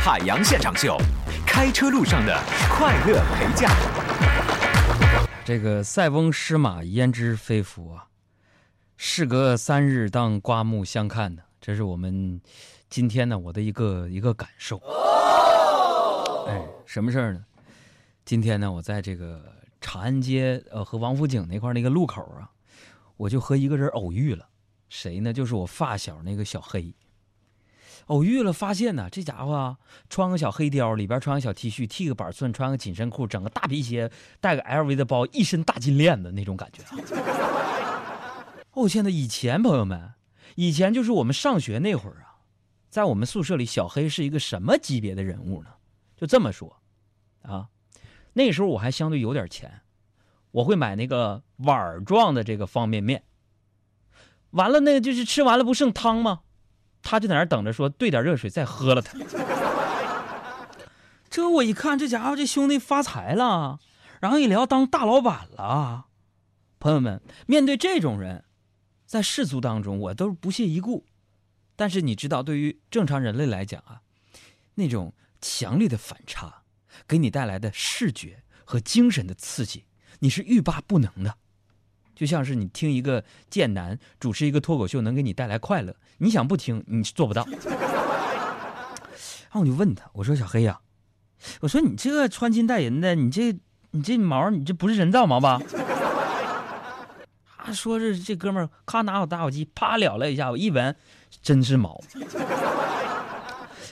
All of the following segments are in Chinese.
海洋现场秀，开车路上的快乐陪驾。这个塞翁失马焉知非福啊，事隔三日当刮目相看的，这是我们今天呢我的一个一个感受。哎，什么事儿呢？今天呢，我在这个长安街呃和王府井那块那个路口啊，我就和一个人偶遇了。谁呢？就是我发小那个小黑。偶遇了，发现呢，这家伙，穿个小黑貂，里边穿个小 T 恤，剃个板寸，穿个紧身裤，整个大皮鞋，带个 LV 的包，一身大金链子那种感觉。哦，现在以前朋友们，以前就是我们上学那会儿啊，在我们宿舍里，小黑是一个什么级别的人物呢？就这么说，啊，那时候我还相对有点钱，我会买那个碗状的这个方便面。完了，那个就是吃完了不剩汤吗？他就在那儿等着，说兑点热水再喝了它。这我一看，这家伙这兄弟发财了，然后一聊当大老板了。朋友们，面对这种人，在世俗当中我都不屑一顾。但是你知道，对于正常人类来讲啊，那种强烈的反差，给你带来的视觉和精神的刺激，你是欲罢不能的。就像是你听一个贱男主持一个脱口秀，能给你带来快乐，你想不听，你做不到。然后我就问他，我说：“小黑呀，我说你这个穿金戴银的，你这你这毛，你这不是人造毛吧？” 他说：“是这哥们儿，咔拿我打火机，啪燎了一下，我一闻，真是毛。”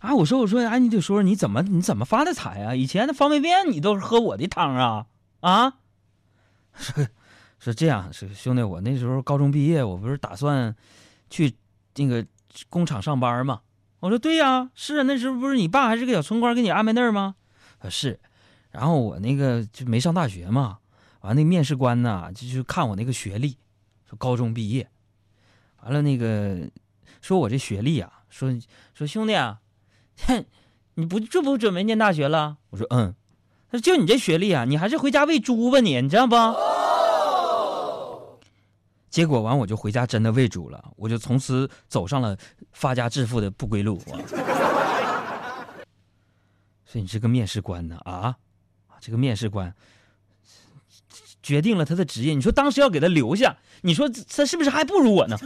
啊，我说我说，哎，你得说说你怎么你怎么发的财啊？以前的方便面你都是喝我的汤啊啊？说。这样，是兄弟，我那时候高中毕业，我不是打算去那个工厂上班吗？我说对呀，是啊，那时候不是你爸还是个小村官给你安排那儿吗？啊是，然后我那个就没上大学嘛，完那面试官呢就就看我那个学历，说高中毕业，完了那个说我这学历啊，说说兄弟啊，哼，你不这不准备念大学了？我说嗯，他说就你这学历啊，你还是回家喂猪吧你，你知道不？结果完我就回家真的喂猪了，我就从此走上了发家致富的不归路。所以你这个面试官呢啊，这个面试官决定了他的职业。你说当时要给他留下，你说他是不是还不如我呢？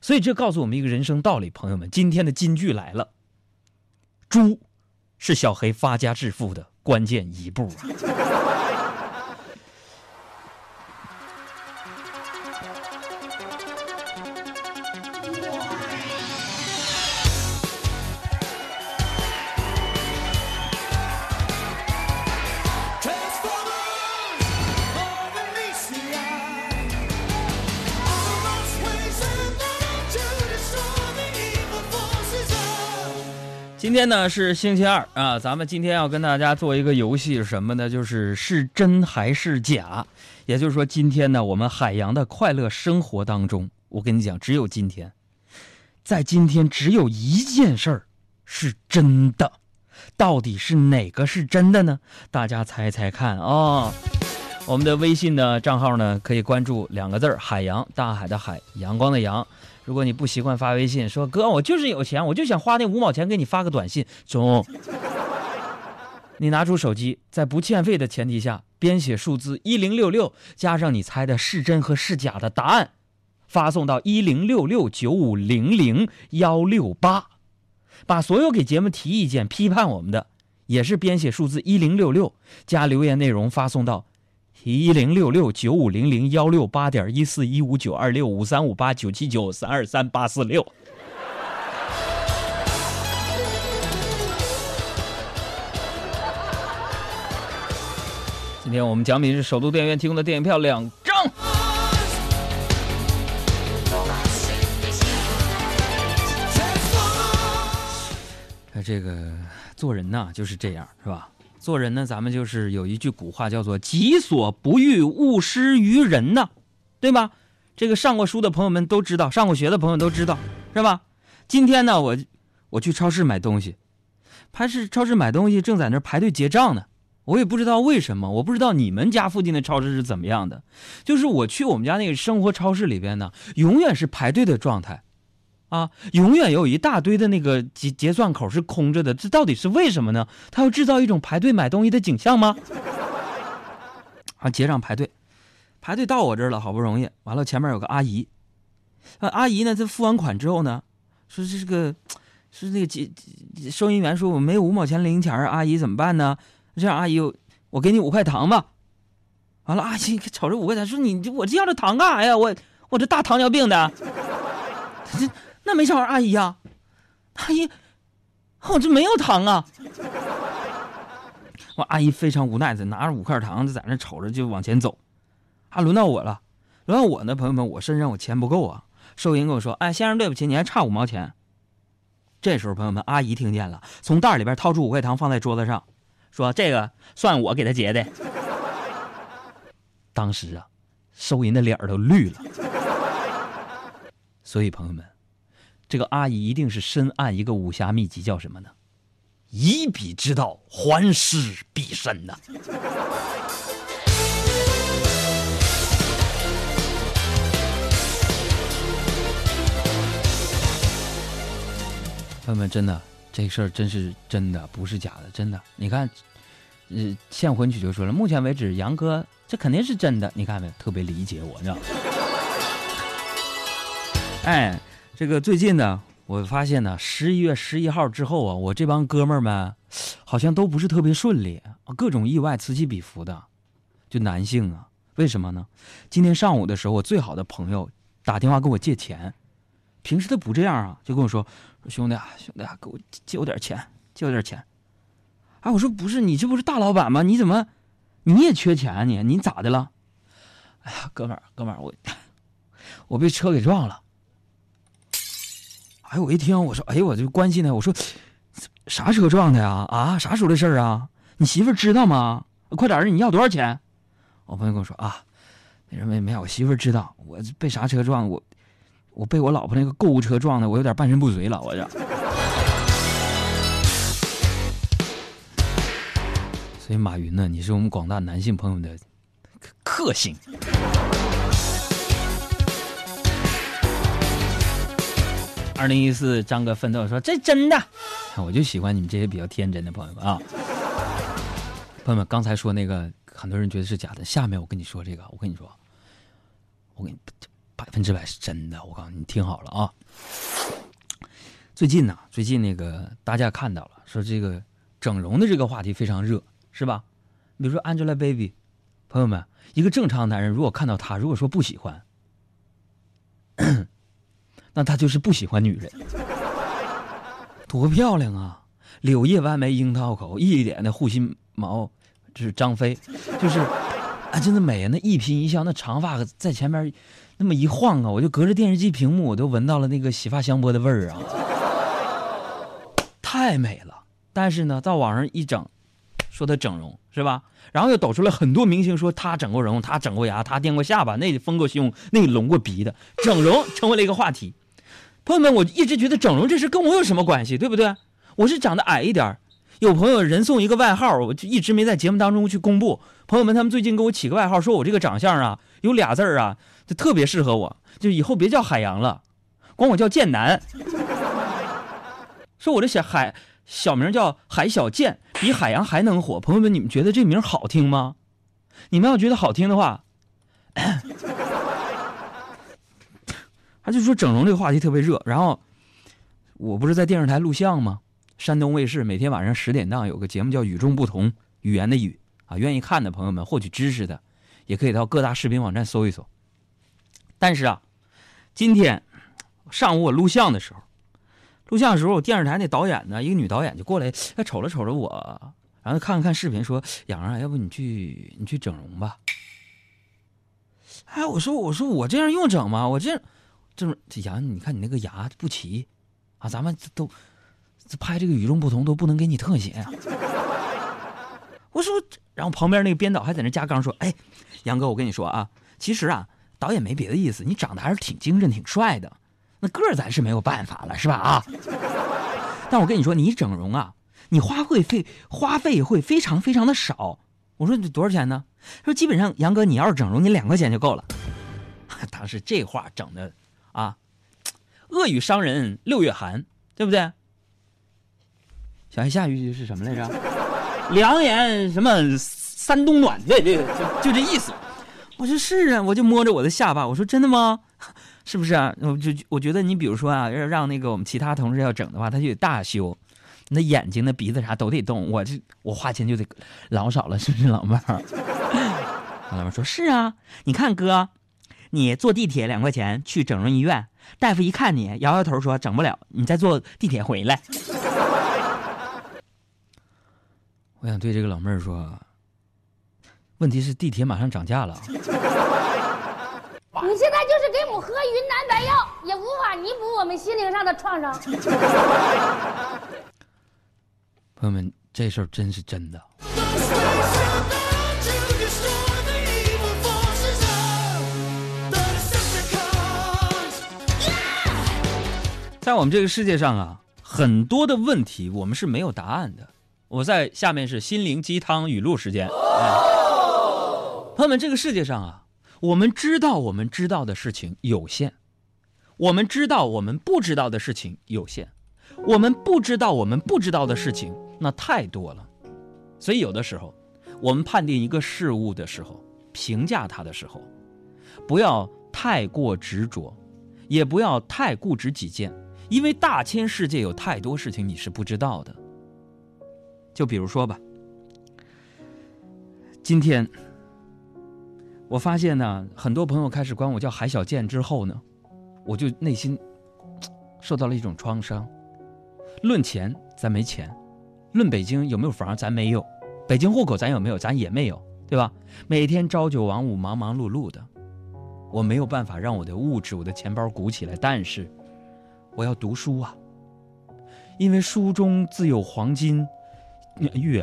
所以这告诉我们一个人生道理，朋友们，今天的金句来了：猪是小黑发家致富的关键一步啊今天呢是星期二啊，咱们今天要跟大家做一个游戏是什么呢？就是是真还是假？也就是说，今天呢，我们海洋的快乐生活当中，我跟你讲，只有今天，在今天只有一件事儿是真的，到底是哪个是真的呢？大家猜猜看啊！我们的微信的账号呢，可以关注两个字儿“海洋”，大海的海，阳光的阳。如果你不习惯发微信，说哥，我就是有钱，我就想花那五毛钱给你发个短信。中，你拿出手机，在不欠费的前提下，编写数字一零六六，加上你猜的是真和是假的答案，发送到一零六六九五零零幺六八。把所有给节目提意见、批判我们的，也是编写数字一零六六，加留言内容发送到。一零六六九五零零幺六八点一四一五九二六五三五八九七九三二三八四六。今天我们奖品是首都电影院提供的电影票两张。哎，这个做人呐就是这样，是吧？做人呢，咱们就是有一句古话叫做“己所不欲，勿施于人”呐，对吧？这个上过书的朋友们都知道，上过学的朋友都知道，是吧？今天呢，我我去超市买东西，排是超市买东西正在那排队结账呢。我也不知道为什么，我不知道你们家附近的超市是怎么样的。就是我去我们家那个生活超市里边呢，永远是排队的状态。啊，永远有一大堆的那个结结算口是空着的，这到底是为什么呢？他要制造一种排队买东西的景象吗？啊，结账排队，排队到我这儿了，好不容易，完了前面有个阿姨，啊，阿姨呢，她付完款之后呢，说这是个是那个结收银员说我没有五毛钱零钱阿姨怎么办呢？这样，阿姨，我给你五块糖吧。完了，阿姨瞅着五块钱说你我这要这糖干啥呀？我我这大糖尿病的，这 那没招，阿姨呀，阿姨，我这没有糖啊。我阿姨非常无奈的拿着五块糖就在那瞅着就往前走，啊，轮到我了，轮到我呢，朋友们，我身上我钱不够啊。收银跟我说：“哎，先生，对不起，你还差五毛钱。”这时候，朋友们，阿姨听见了，从袋里边掏出五块糖放在桌子上，说：“这个算我给他结的。”当时啊，收银的脸都绿了。所以，朋友们，这个阿姨一定是深谙一个武侠秘籍，叫什么呢？以彼之道还施彼身呐！朋友们，真的，这事儿真是真的，不是假的，真的。你看，呃，献婚曲就说了，目前为止，杨哥这肯定是真的。你看没有？特别理解我，你知道吗？哎，这个最近呢。我发现呢，十一月十一号之后啊，我这帮哥们儿们好像都不是特别顺利，各种意外此起彼伏的。就男性啊，为什么呢？今天上午的时候，我最好的朋友打电话跟我借钱，平时他不这样啊，就跟我说：“兄弟啊，兄弟啊，给我借我点钱，借我点钱。”哎，我说不是，你这不是大老板吗？你怎么你也缺钱你？你咋的了？哎呀，哥们儿，哥们儿，我我被车给撞了。哎，我一听，我说，哎，我就关心他，我说，啥车撞的呀？啊，啥时候的事儿啊？你媳妇知道吗？快点儿，你要多少钱？我朋友跟我说啊，那什么没有，我媳妇知道，我被啥车撞？我我被我老婆那个购物车撞的，我有点半身不遂了，我这。所以马云呢，你是我们广大男性朋友的克星。二零一四，张哥奋斗说：“这真的，我就喜欢你们这些比较天真的朋友们啊！朋友们，刚才说那个，很多人觉得是假的。下面我跟你说这个，我跟你说，我跟你百分之百是真的。我告诉你，你听好了啊！最近呢，最近那个大家看到了，说这个整容的这个话题非常热，是吧？比如说 Angelababy，朋友们，一个正常男人如果看到她，如果说不喜欢。”那他就是不喜欢女人，多漂亮啊！柳叶弯眉樱桃口，一脸的护心毛，就是张飞，就是啊，真的美啊！那一颦一笑，那长发在前面那么一晃啊，我就隔着电视机屏幕，我都闻到了那个洗发香波的味儿啊，太美了。但是呢，到网上一整，说她整容是吧？然后又抖出来很多明星说她整过容，她整过牙，她垫过下巴，那丰过胸，那隆过鼻的，整容成为了一个话题。朋友们，我一直觉得整容这事跟我有什么关系，对不对？我是长得矮一点有朋友人送一个外号，我就一直没在节目当中去公布。朋友们，他们最近给我起个外号，说我这个长相啊，有俩字啊，就特别适合我，就以后别叫海洋了，管我叫剑南。说我这小海小名叫海小剑，比海洋还能火。朋友们，你们觉得这名好听吗？你们要觉得好听的话。他就说整容这个话题特别热，然后我不是在电视台录像吗？山东卫视每天晚上十点档有个节目叫《与众不同》，语言的语啊，愿意看的朋友们获取知识的，也可以到各大视频网站搜一搜。但是啊，今天上午我录像的时候，录像的时候，我电视台那导演呢，一个女导演就过来，她瞅了瞅着我，然后看了看视频，说：“杨啊，要不你去你去整容吧？”哎，我说我说我这样用整吗？我这。这杨，你看你那个牙不齐，啊，咱们都这拍这个与众不同都不能给你特写。我说，然后旁边那个编导还在那加杠说：“哎，杨哥，我跟你说啊，其实啊，导演没别的意思，你长得还是挺精神、挺帅的，那个儿咱是没有办法了，是吧？啊，但我跟你说，你整容啊，你花会费花费会非常非常的少。我说你多少钱呢？他说基本上杨哥，你要是整容，你两块钱就够了。当时这话整的。啊，恶语伤人六月寒，对不对？小夏下一句是什么来着？良言什么三冬暖？对对，就就这意思。我说是啊，我就摸着我的下巴，我说真的吗？是不是啊？我就我觉得你比如说啊，要让那个我们其他同事要整的话，他就得大修，那眼睛、那鼻子啥都得动。我这我花钱就得老少了，是不是老妹儿？老妹儿说是啊，你看哥，你坐地铁两块钱去整容医院，大夫一看你摇摇头说整不了，你再坐地铁回来。我想对这个老妹儿说。问题是地铁马上涨价了。你现在就是给我喝云南白药，也无法弥补我们心灵上的创伤。朋友们，这事儿真是真的。在我们这个世界上啊，很多的问题我们是没有答案的。我在下面是心灵鸡汤语录时间。朋友们，这个世界上啊，我们知道我们知道的事情有限，我们知道我们不知道的事情有限，我们不知道我们不知道的事情那太多了。所以有的时候，我们判定一个事物的时候，评价它的时候，不要太过执着，也不要太固执己见，因为大千世界有太多事情你是不知道的。就比如说吧，今天。我发现呢，很多朋友开始管我叫海小健之后呢，我就内心受到了一种创伤。论钱，咱没钱；论北京有没有房，咱没有；北京户口咱有没有，咱也没有，对吧？每天朝九晚五，忙忙碌碌的，我没有办法让我的物质、我的钱包鼓起来。但是，我要读书啊，因为书中自有黄金玉，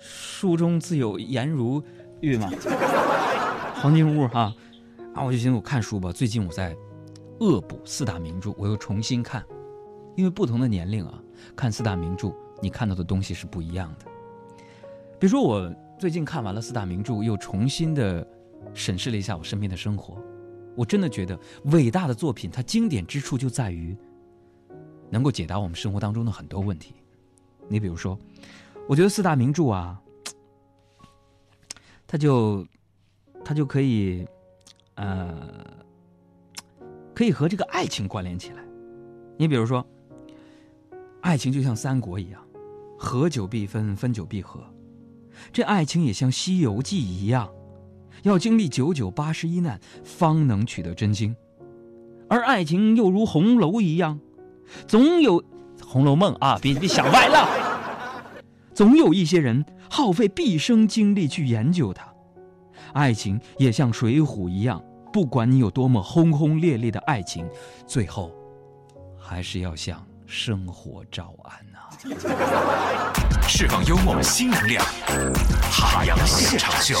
书中自有颜如。玉嘛，黄金屋哈，啊，我就寻思我看书吧。最近我在恶补四大名著，我又重新看，因为不同的年龄啊，看四大名著，你看到的东西是不一样的。比如说我最近看完了四大名著，又重新的审视了一下我身边的生活，我真的觉得伟大的作品，它经典之处就在于能够解答我们生活当中的很多问题。你比如说，我觉得四大名著啊。他就，他就可以，呃，可以和这个爱情关联起来。你比如说，爱情就像三国一样，合久必分，分久必合。这爱情也像《西游记》一样，要经历九九八十一难，方能取得真经。而爱情又如红楼一样，总有《红楼梦》啊，别别想歪了，总有一些人。耗费毕生精力去研究它，爱情也像水浒一样，不管你有多么轰轰烈烈的爱情，最后还是要向生活招安呐。释放幽默新能量，海洋现场秀。